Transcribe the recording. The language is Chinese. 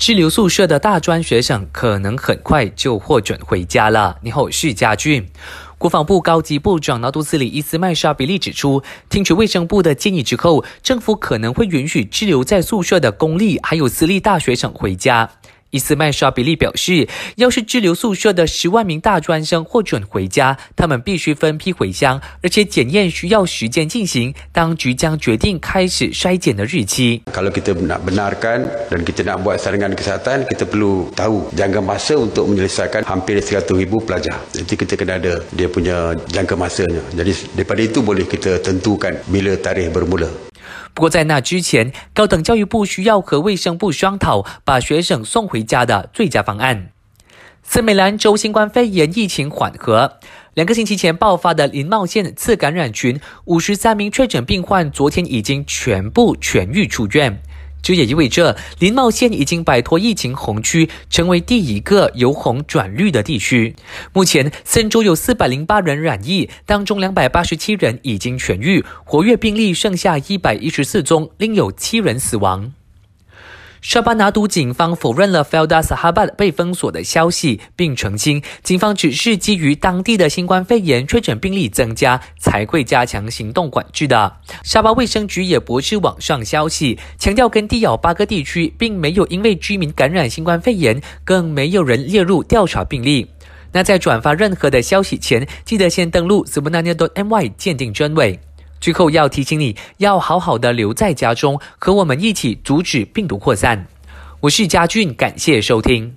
滞留宿舍的大专学生可能很快就获准回家了。你好，是家俊。国防部高级部长纳杜斯里伊斯麦沙比利指出，听取卫生部的建议之后，政府可能会允许滞留在宿舍的公立还有私立大学生回家。伊斯麦沙比利表示，要是滞留宿舍的十万名大专生获准回家，他们必须分批回乡，而且检验需要时间进行。当局将决定开始筛检的日期。Kalau kita nak benarkan dan kita nak buat saringan kesihatan, kita perlu tahu jangka masa untuk menyelesaikan hampir 100,000 pelajar. Jadi kita kena ada dia punya jangka masanya. Jadi daripada itu boleh kita tentukan bila tarikh bermula. 不过，在那之前，高等教育部需要和卫生部商讨把学生送回家的最佳方案。斯美兰州新冠肺炎疫情缓和，两个星期前爆发的林茂县次感染群，五十三名确诊病患昨天已经全部痊愈出院。这也意味着林茂县已经摆脱疫情红区，成为第一个由红转绿的地区。目前，森州有四百零八人染疫，当中两百八十七人已经痊愈，活跃病例剩下一百一十四宗，另有七人死亡。沙巴拿督警方否认了 Felda Sahabat 被封锁的消息，并澄清，警方只是基于当地的新冠肺炎确诊病例增加，才会加强行动管制的。沙巴卫生局也驳斥网上消息，强调跟地咬八个地区并没有因为居民感染新冠肺炎，更没有人列入调查病例。那在转发任何的消息前，记得先登录 s u b n a n i a m y 鉴定真伪。最后要提醒你，要好好的留在家中，和我们一起阻止病毒扩散。我是嘉俊，感谢收听。